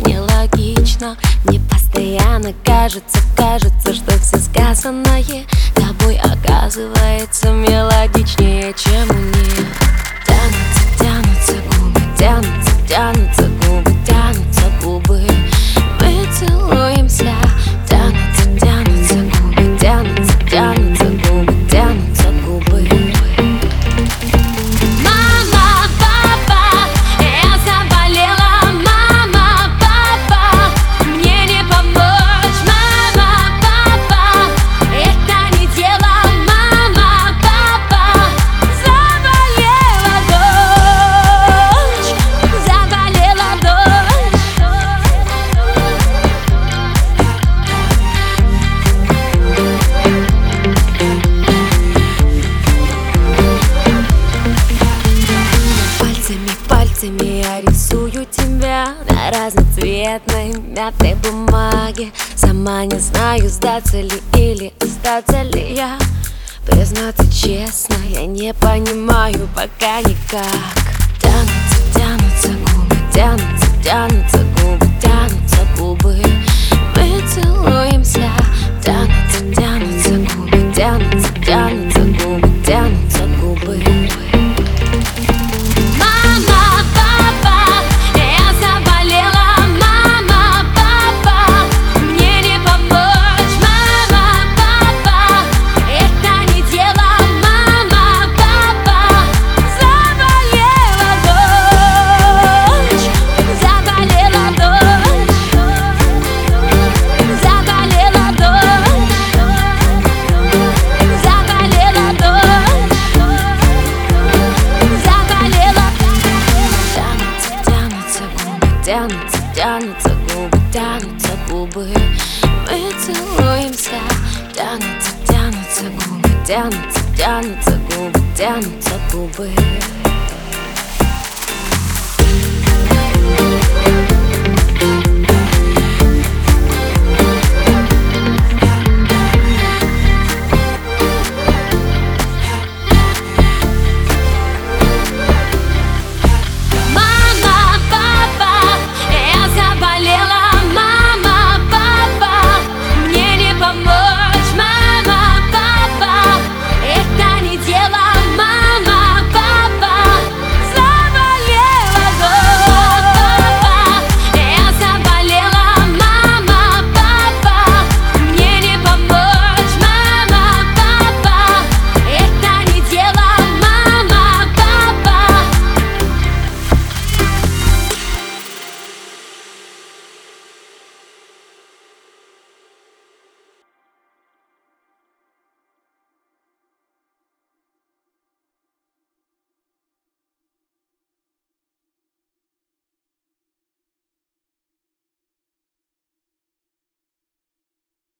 нелогично. Мне постоянно кажется, кажется, что все сказанное Тобой оказывается мелодичнее, чем мне. Тянутся, тянутся губы, тянутся, тянутся Пальцами, я рисую тебя На разноцветной мятой бумаге. Сама не знаю, сдаться ли или остаться ли я. Признаться честно, я не понимаю пока никак. Тянутся, тянутся губы, тянутся, тянутся губы, тянутся тянутся губы, тянутся, тянутся губы. Мы целуемся Тянутся, тянутся губы, тянутся, тянутся губы, тянутся губы